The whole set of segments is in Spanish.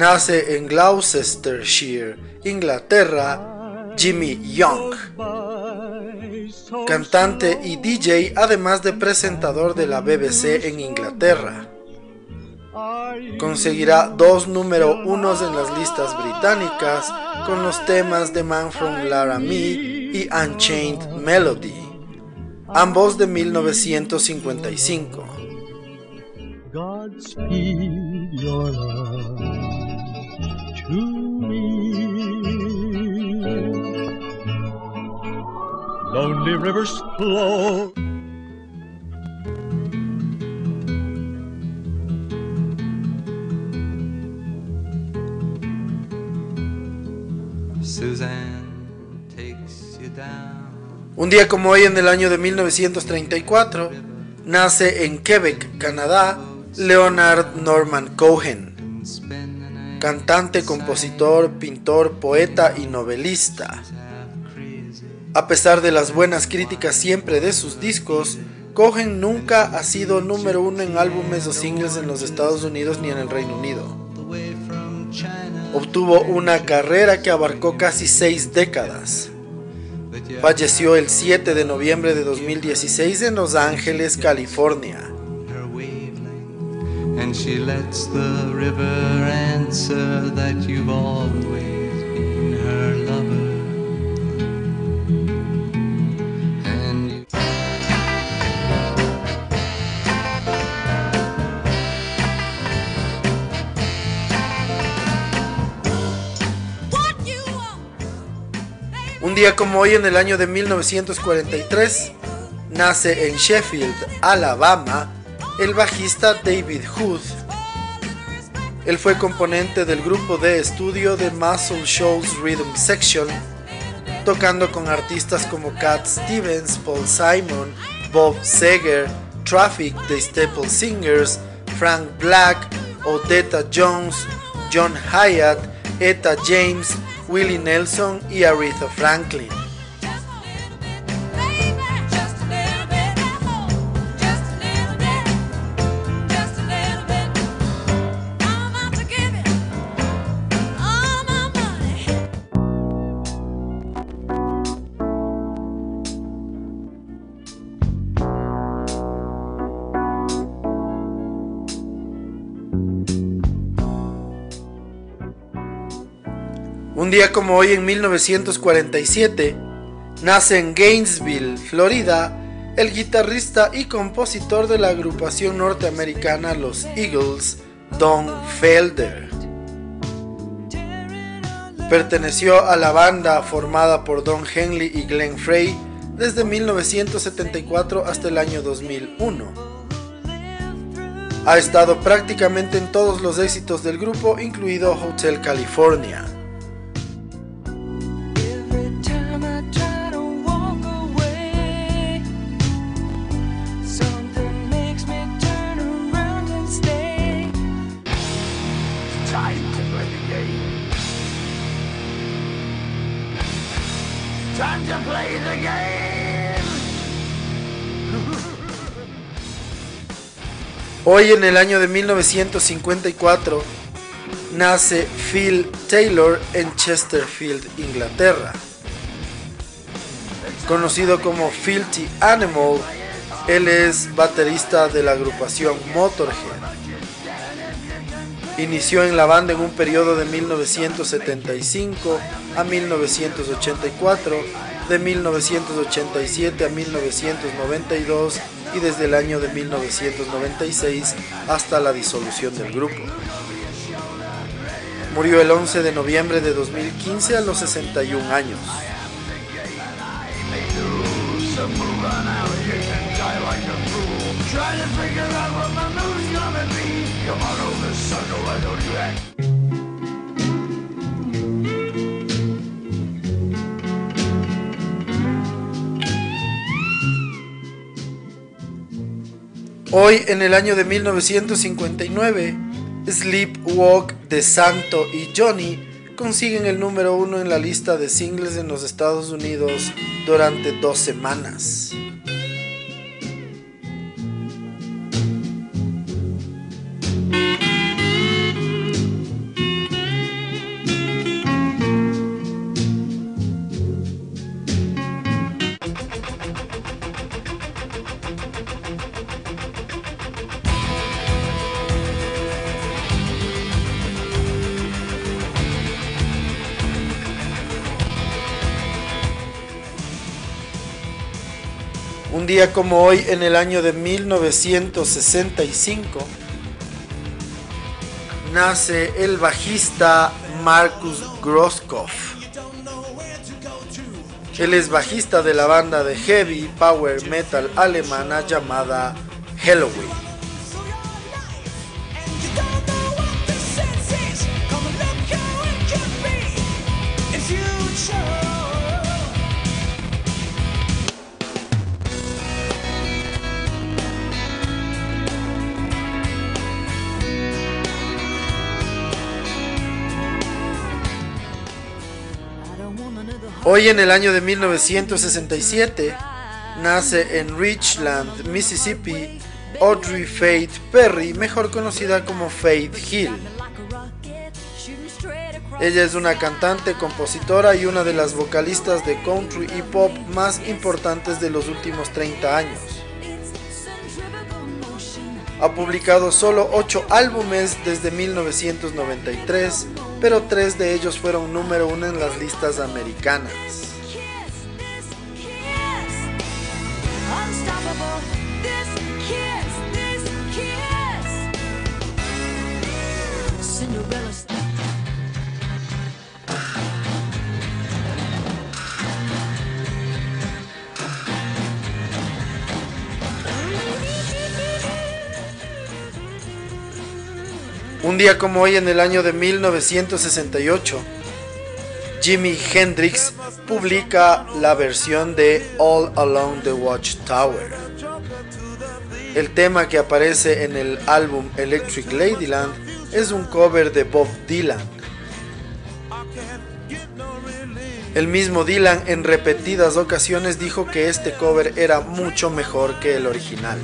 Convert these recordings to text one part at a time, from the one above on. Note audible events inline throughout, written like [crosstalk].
nace en Gloucestershire, Inglaterra, Jimmy Young, cantante y DJ, además de presentador de la BBC en Inglaterra. Conseguirá dos número unos en las listas británicas con los temas The Man from Laramie y Unchained Melody, ambos de 1955. Godspeed your love to me. Lonely rivers flow. Suzanne takes you down. Un día como hoy en el año de 1934, nace en Quebec, Canadá, Leonard Norman Cohen, cantante, compositor, pintor, poeta y novelista. A pesar de las buenas críticas siempre de sus discos, Cohen nunca ha sido número uno en álbumes o singles en los Estados Unidos ni en el Reino Unido. Obtuvo una carrera que abarcó casi seis décadas. Falleció el 7 de noviembre de 2016 en Los Ángeles, California. And she lets the river answer that you've always been her lover. And you Un día como hoy en el año de 1943, nace en Sheffield, Alabama, el bajista David Hood. Él fue componente del grupo de estudio de Muscle Shoals Rhythm Section, tocando con artistas como Cat Stevens, Paul Simon, Bob Seger, Traffic, The Staple Singers, Frank Black, Odetta Jones, John Hyatt, Etta James, Willie Nelson y Aretha Franklin. Un día como hoy en 1947, nace en Gainesville, Florida, el guitarrista y compositor de la agrupación norteamericana Los Eagles, Don Felder. Perteneció a la banda formada por Don Henley y Glenn Frey desde 1974 hasta el año 2001. Ha estado prácticamente en todos los éxitos del grupo, incluido Hotel California. Hoy en el año de 1954 nace Phil Taylor en Chesterfield, Inglaterra. Conocido como Filthy Animal, él es baterista de la agrupación Motorhead. Inició en la banda en un periodo de 1975 a 1984, de 1987 a 1992 y desde el año de 1996 hasta la disolución del grupo. Murió el 11 de noviembre de 2015 a los 61 años. Hoy, en el año de 1959, Sleepwalk de Santo y Johnny consiguen el número uno en la lista de singles en los Estados Unidos durante dos semanas. Un día como hoy, en el año de 1965, nace el bajista Markus Groskopf. Él es bajista de la banda de heavy power metal alemana llamada Halloween. Hoy en el año de 1967 nace en Richland, Mississippi, Audrey Faith Perry, mejor conocida como Faith Hill. Ella es una cantante, compositora y una de las vocalistas de country y pop más importantes de los últimos 30 años. Ha publicado solo 8 álbumes desde 1993, pero 3 de ellos fueron número 1 en las listas americanas. Un día como hoy en el año de 1968, Jimi Hendrix publica la versión de All Along the Watchtower. El tema que aparece en el álbum Electric Ladyland es un cover de Bob Dylan. El mismo Dylan en repetidas ocasiones dijo que este cover era mucho mejor que el original.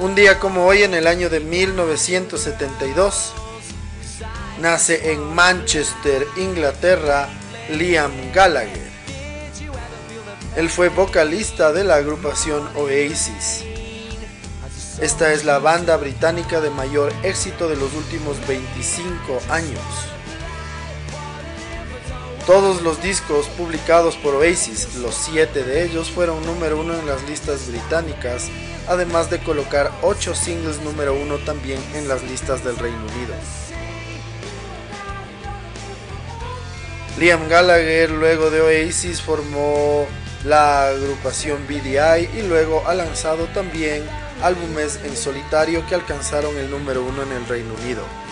Un día como hoy en el año de 1972 nace en Manchester, Inglaterra, Liam Gallagher. Él fue vocalista de la agrupación Oasis. Esta es la banda británica de mayor éxito de los últimos 25 años. Todos los discos publicados por Oasis, los siete de ellos, fueron número uno en las listas británicas, además de colocar 8 singles número uno también en las listas del Reino Unido. Liam Gallagher luego de Oasis formó la agrupación BDI y luego ha lanzado también álbumes en solitario que alcanzaron el número uno en el Reino Unido.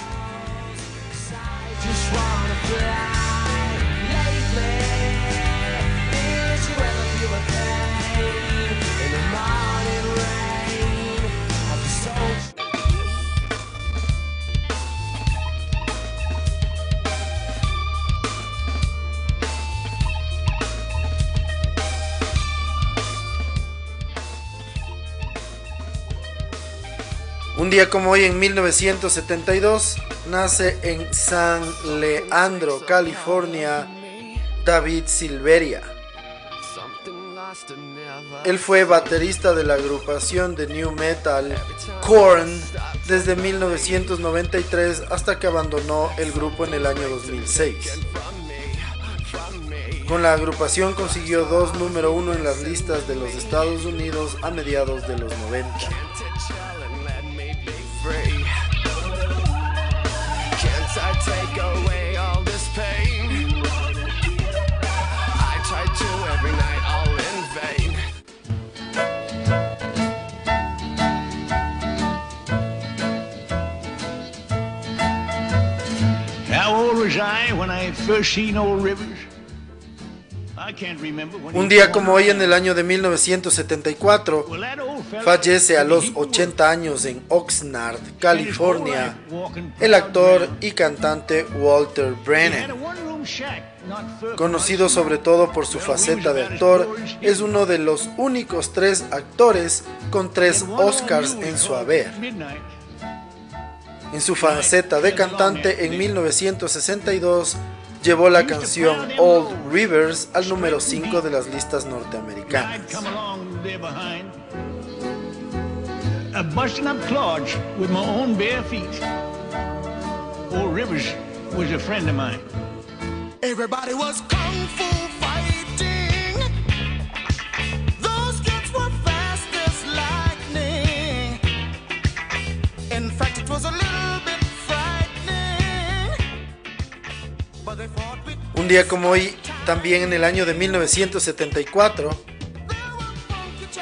Un día como hoy en 1972 nace en San Leandro, California, David Silveria. Él fue baterista de la agrupación de new metal Korn desde 1993 hasta que abandonó el grupo en el año 2006. Con la agrupación consiguió dos número uno en las listas de los Estados Unidos a mediados de los 90. Un día como hoy, en el año de 1974, Well, that old fella fallece a los he would 80 años en Oxnard, California, el actor y cantante Walter Brennan. Conocido sobre todo por su faceta de actor, es uno de los únicos tres actores con tres Oscars en su haber. En su faceta de cantante en 1962 llevó la canción Old Rivers al número 5 de las listas norteamericanas. Old Rivers was a friend of mine. Everybody was kung fu Un día como hoy, también en el año de 1974,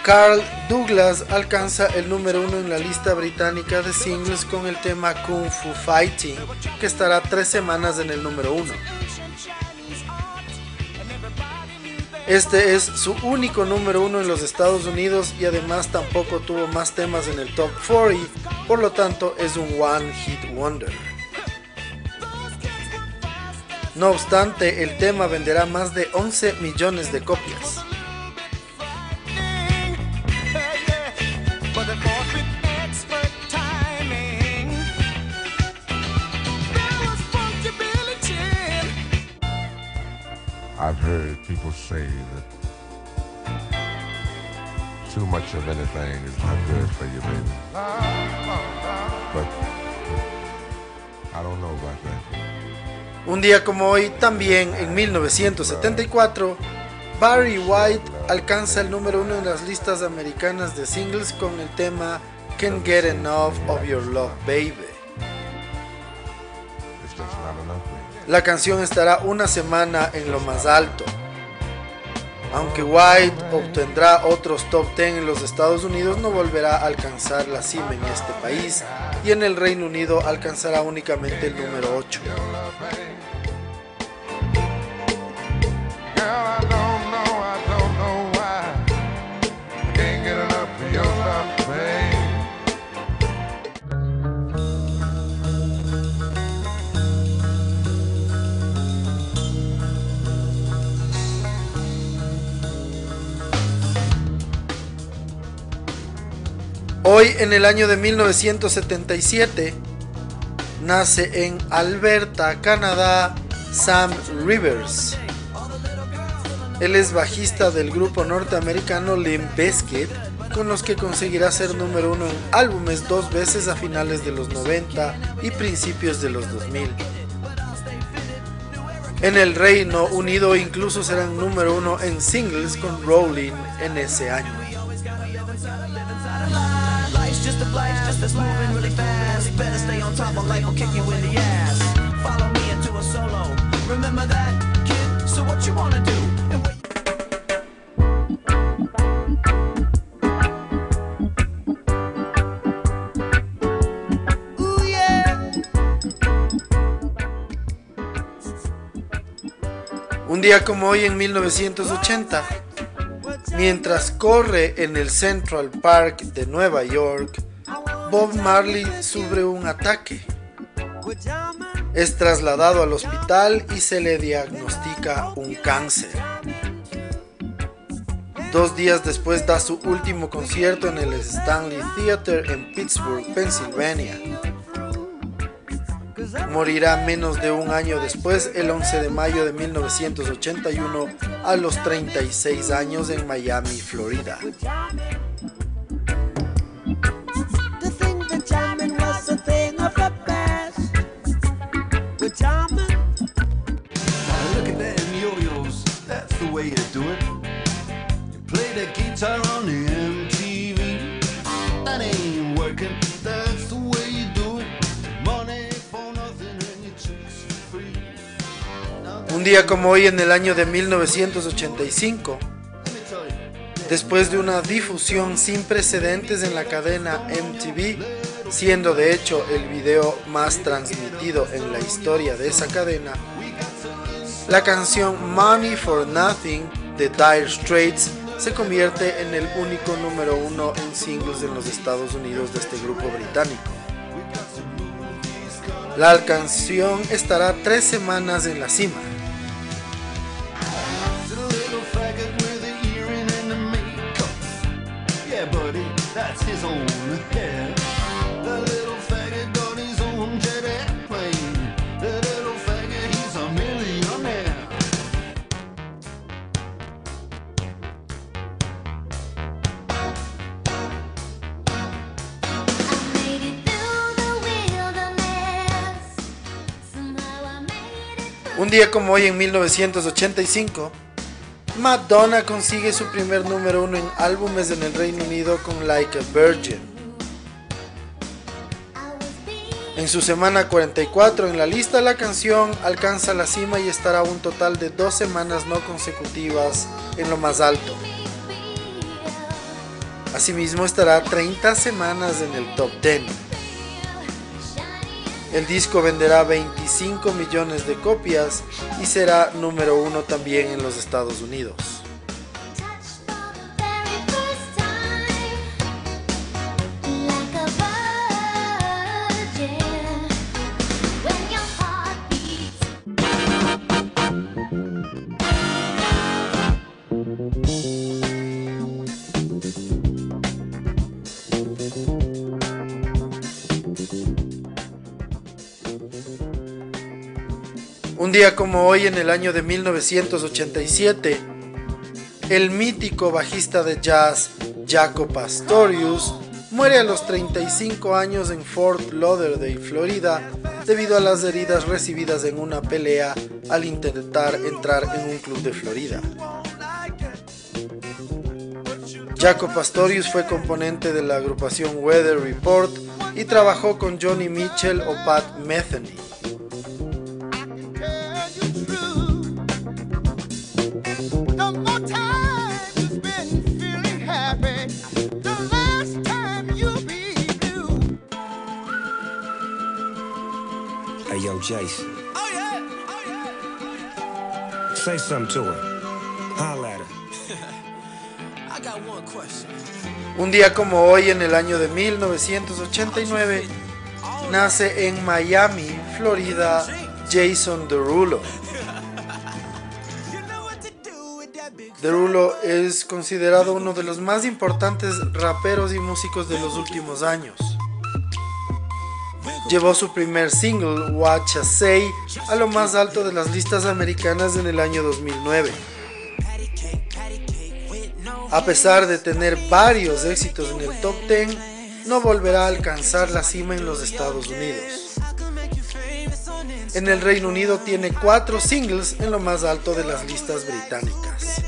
Carl Douglas alcanza el número uno en la lista británica de singles con el tema Kung Fu Fighting, que estará tres semanas en el número uno. Este es su único número uno en los Estados Unidos y además tampoco tuvo más temas en el top 40, por lo tanto es un One Hit Wonder. No obstante, el tema venderá más de 11 millones de copias. I've heard people say that too much of anything is not good for you, baby. But I don't know about that. Un día como hoy, también en 1974, Barry White alcanza el número uno en las listas americanas de singles con el tema Can't Get Enough of Your Love Baby. La canción estará una semana en lo más alto. Aunque White obtendrá otros top 10 en los Estados Unidos, no volverá a alcanzar la cima en este país y en el Reino Unido alcanzará únicamente el número 8. Hoy, en el año de 1977, nace en Alberta, Canadá, Sam Rivers. Él es bajista del grupo norteamericano Limp Bizkit, con los que conseguirá ser número uno en álbumes dos veces a finales de los 90 y principios de los 2000. En el Reino Unido incluso serán número uno en singles con Rolling en ese año. Just a life's just that's moving really fast. Better stay on top of life will kick you in the ass. Follow me into a solo. Remember that, kid? So what you wanna do? And yeah. Un día como hoy en 1980, mientras corre en el Central Park de Nueva York, Bob Marley sufre un ataque. Es trasladado al hospital y se le diagnostica un cáncer. Dos días después da su último concierto en el Stanley Theater en Pittsburgh, Pennsylvania. Morirá menos de un año después, el 11 de mayo de 1981, a los 36 años en Miami, Florida. Un día como hoy en el año de 1985, let me tell you, después de una difusión sin precedentes en la cadena MTV, siendo de hecho el video más transmitido en la historia de esa cadena, la canción Money for Nothing de Dire Straits se convierte en el único número uno en singles en los Estados Unidos de este grupo británico. La canción estará tres semanas en la cima. That's his own hair. The little faggot got his own jet airplane. The little faggot, he's a millionaire. Un día como hoy en 1985, Madonna consigue su primer número uno en álbumes en el Reino Unido con Like a Virgin. En su semana 44 en la lista la canción alcanza la cima y estará un total de dos semanas no consecutivas en lo más alto. Asimismo estará 30 semanas en el top 10. El disco venderá 25 millones de copias y será número uno también en los Estados Unidos. Como hoy en el año de 1987, el mítico bajista de jazz Jaco Pastorius muere a los 35 años en Fort Lauderdale, Florida, debido a las heridas recibidas en una pelea al intentar entrar en un club de Florida. Jaco Pastorius fue componente de la agrupación Weather Report y trabajó con Johnny Mitchell o Pat Metheny. Say something to her. Holla at her. [laughs] I got one question. Un día como hoy en el año de 1989 nace en Miami, Florida, Jason Derulo. Derulo es considerado uno de los más importantes raperos y músicos de los últimos años. Llevó su primer single, Watch a Say, a lo más alto de las listas americanas en el año 2009. A pesar de tener varios éxitos en el top 10, no volverá a alcanzar la cima en los Estados Unidos. En el Reino Unido tiene cuatro singles en lo más alto de las listas británicas.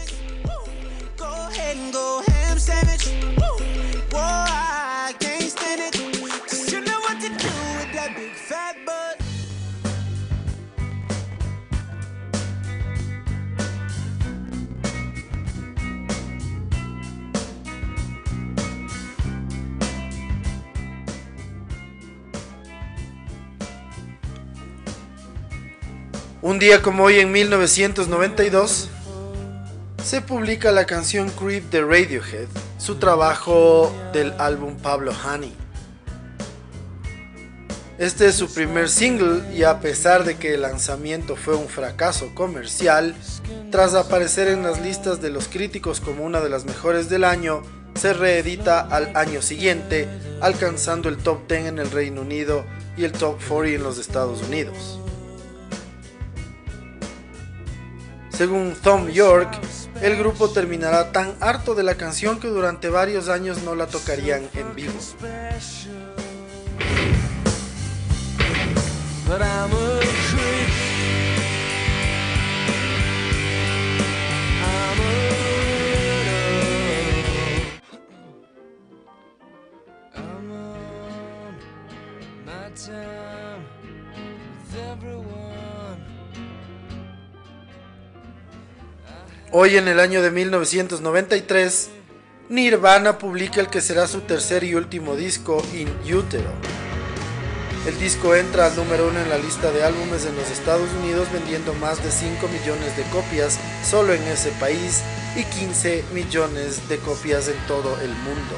Un día como hoy en 1992 se publica la canción Creep de Radiohead, su trabajo del álbum Pablo Honey. Este es su primer single y a pesar de que el lanzamiento fue un fracaso comercial, tras aparecer en las listas de los críticos como una de las mejores del año, se reedita al año siguiente, alcanzando el top 10 en el Reino Unido y el top 40 en los Estados Unidos. Según Tom York, el grupo terminará tan harto de la canción que durante varios años no la tocarían en vivo. Hoy en el año de 1993, Nirvana publica el que será su tercer y último disco, In Utero. El disco entra al número uno en la lista de álbumes en los Estados Unidos vendiendo más de 5 millones de copias solo en ese país y 15 millones de copias en todo el mundo.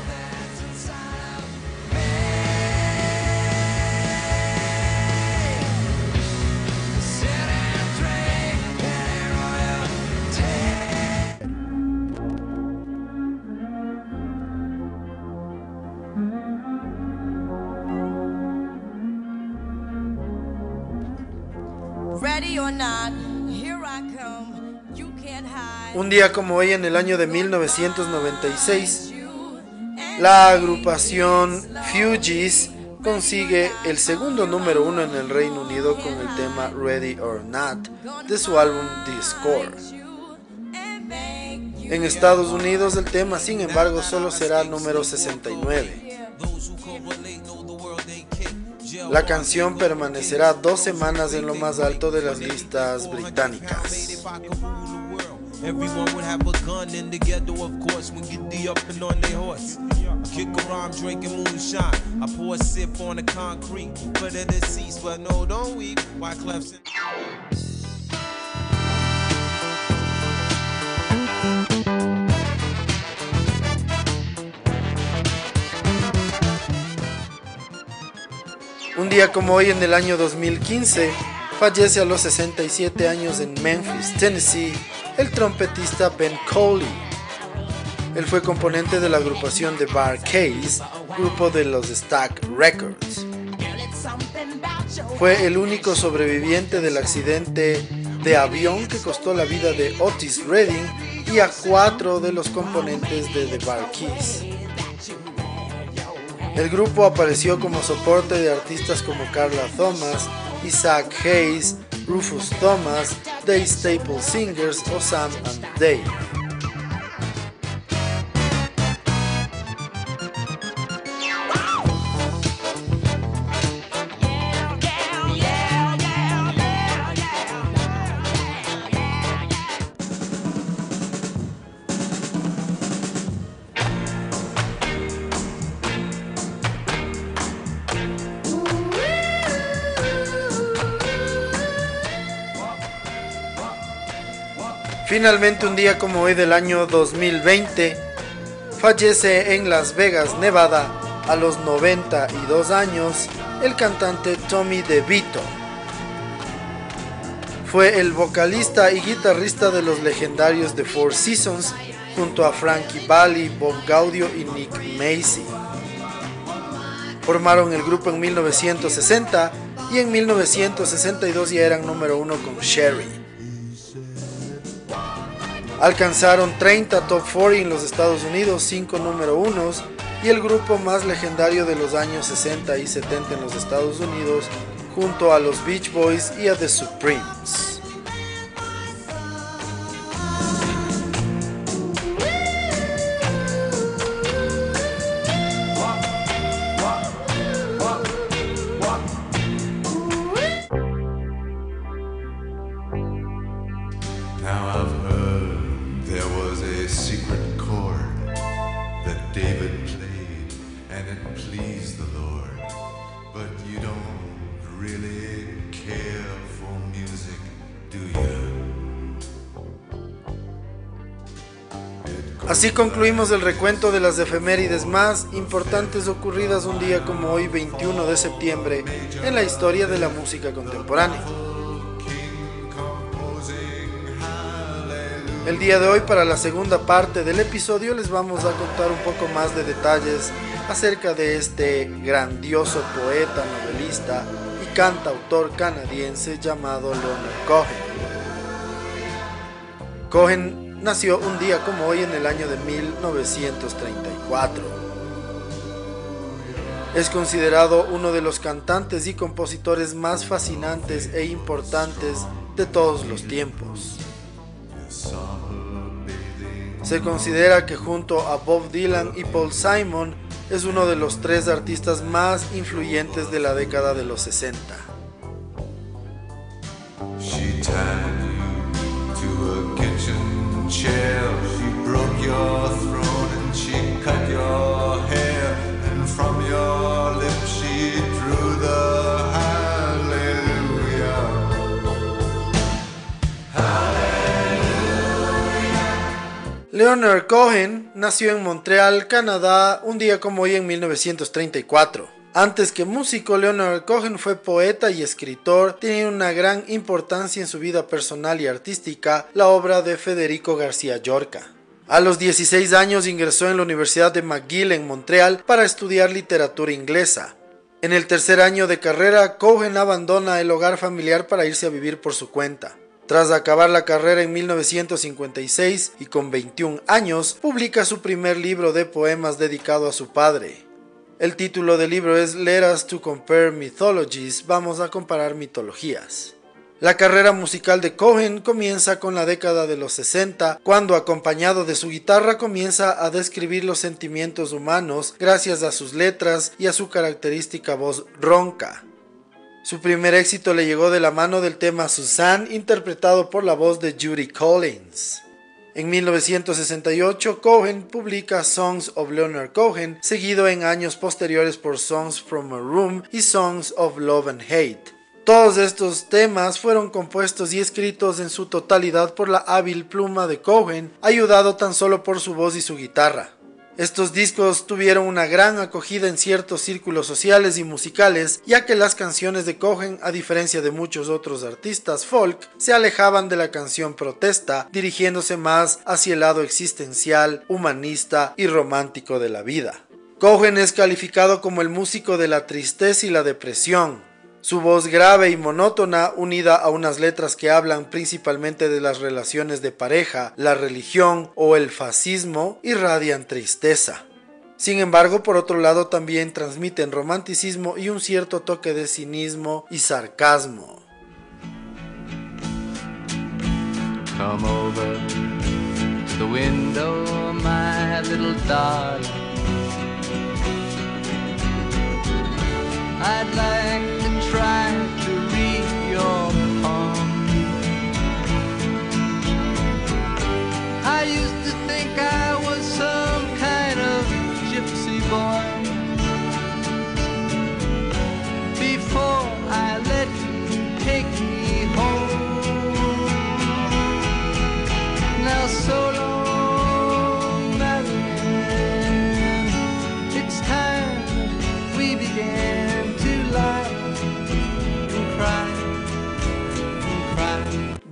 Un día como hoy en el año de 1996, la agrupación Fugees consigue el segundo número uno en el Reino Unido con el tema Ready or Not de su álbum Discord. En Estados Unidos el tema, sin embargo, solo será número 69. La canción permanecerá dos semanas en lo más alto de las listas británicas. Everyone would have a gun in the ghetto, of course, when get the up and on their horse. Kick around drinking moonshine. I pour a sip on the concrete for the deceased, but no, don't weep. Why Clemson? Un día como hoy en el año 2015, fallece a los 67 años en Memphis, Tennessee, el trompetista Ben Coley. Él fue componente de la agrupación de Bar Case, grupo de los Stack Records. Fue el único sobreviviente del accidente de avión que costó la vida de Otis Redding y a cuatro de los componentes de The Bar Keys. El grupo apareció como soporte de artistas como Carla Thomas, Isaac Hayes, Rufus Thomas, Dave Staple Singers o Sam and Dave. Finalmente un día como hoy del año 2020, fallece en Las Vegas, Nevada, a los 92 años, el cantante Tommy DeVito. Fue el vocalista y guitarrista de los legendarios The Four Seasons junto a Frankie Valli, Bob Gaudio y Nick Macy. Formaron el grupo en 1960 y en 1962 ya eran número uno con Sherry. Alcanzaron 30 top 40 en los Estados Unidos, 5 número 1 y el grupo más legendario de los años 60 y 70 en los Estados Unidos, junto a los Beach Boys y a The Supremes. Así concluimos el recuento de las efemérides más importantes ocurridas un día como hoy 21 de septiembre en la historia de la música contemporánea. El día de hoy para la segunda parte del episodio les vamos a contar un poco más de detalles acerca de este grandioso poeta, novelista y cantautor canadiense llamado Leonard Cohen. Cohen nació un día como hoy en el año de 1934. Es considerado uno de los cantantes y compositores más fascinantes e importantes de todos los tiempos. Se considera que junto a Bob Dylan y Paul Simon es uno de los tres artistas más influyentes de la década de los 60. chair. She Leonard Cohen nació en Montreal, Canadá, un día como hoy en 1934. Antes que músico, Leonard Cohen fue poeta y escritor, tenía una gran importancia en su vida personal y artística la obra de Federico García Llorca. A los 16 años ingresó en la Universidad de McGill en Montreal para estudiar literatura inglesa. En el tercer año de carrera, Cohen abandona el hogar familiar para irse a vivir por su cuenta. Tras acabar la carrera en 1956 y con 21 años, publica su primer libro de poemas dedicado a su padre. El título del libro es Let Us to Compare Mythologies, vamos a comparar mitologías. La carrera musical de Cohen comienza con la década de los 60, cuando acompañado de su guitarra comienza a describir los sentimientos humanos gracias a sus letras y a su característica voz ronca. Su primer éxito le llegó de la mano del tema Suzanne, interpretado por la voz de Judy Collins. En 1968, Cohen publica Songs of Leonard Cohen, seguido en años posteriores por Songs from a Room y Songs of Love and Hate. Todos estos temas fueron compuestos y escritos en su totalidad por la hábil pluma de Cohen, ayudado tan solo por su voz y su guitarra. Estos discos tuvieron una gran acogida en ciertos círculos sociales y musicales, ya que las canciones de Cohen, a diferencia de muchos otros artistas folk, se alejaban de la canción protesta, dirigiéndose más hacia el lado existencial, humanista y romántico de la vida. Cohen es calificado como el músico de la tristeza y la depresión, su voz grave y monótona, unida a unas letras que hablan principalmente de las relaciones de pareja, la religión o el fascismo, irradian tristeza. Sin embargo, por otro lado, también transmiten romanticismo y un cierto toque de cinismo y sarcasmo. Come over the window, my little darling. I'd like acaba.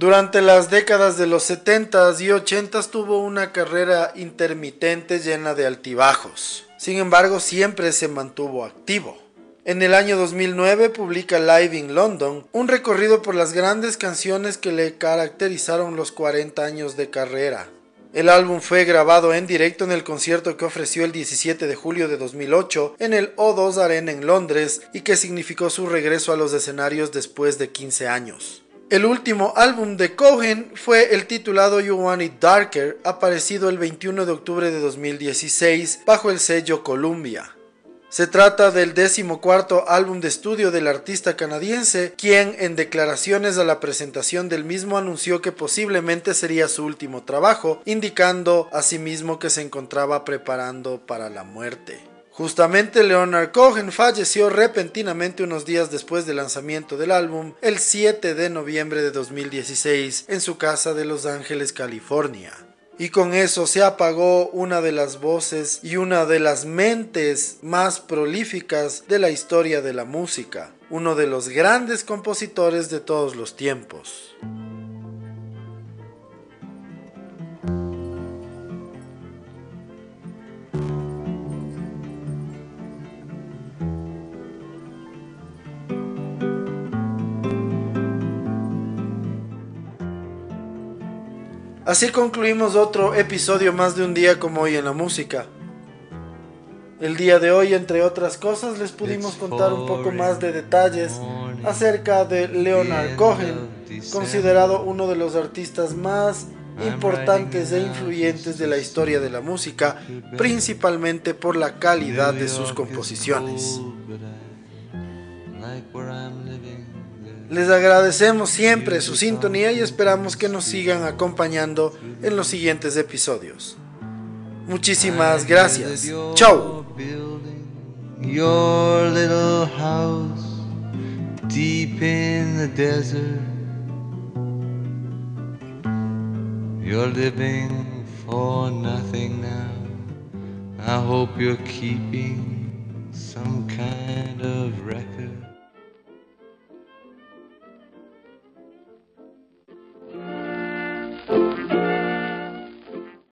Durante las décadas de los 70s y 80s tuvo una carrera intermitente llena de altibajos. Sin embargo, siempre se mantuvo activo. En el año 2009 publica Live in London, un recorrido por las grandes canciones que le caracterizaron los 40 años de carrera. El álbum fue grabado en directo en el concierto que ofreció el 17 de julio de 2008 en el O2 Arena en Londres y que significó su regreso a los escenarios después de 15 años. El último álbum de Cohen fue el titulado You Want It Darker, aparecido el 21 de octubre de 2016 bajo el sello Columbia. Se trata del decimocuarto álbum de estudio del artista canadiense, quien en declaraciones a la presentación del mismo anunció que posiblemente sería su último trabajo, indicando asimismo que se encontraba preparando para la muerte. Justamente Leonard Cohen falleció repentinamente unos días después del lanzamiento del álbum, el 7 de noviembre de 2016, en su casa de Los Ángeles, California. Y con eso se apagó una de las voces y una de las mentes más prolíficas de la historia de la música, uno de los grandes compositores de todos los tiempos. Así concluimos otro episodio más de un día como hoy en la música. El día de hoy, entre otras cosas, les pudimos contar un poco más de detalles acerca de Leonard Cohen, considerado uno de los artistas más importantes e influyentes de la historia de la música, principalmente por la calidad de sus composiciones. Les agradecemos siempre su sintonía y esperamos que nos sigan acompañando en los siguientes episodios. Muchísimas gracias. Chao. Your little house deep in the desert. You're living or nothing now. I hope you're keeping some kind of record.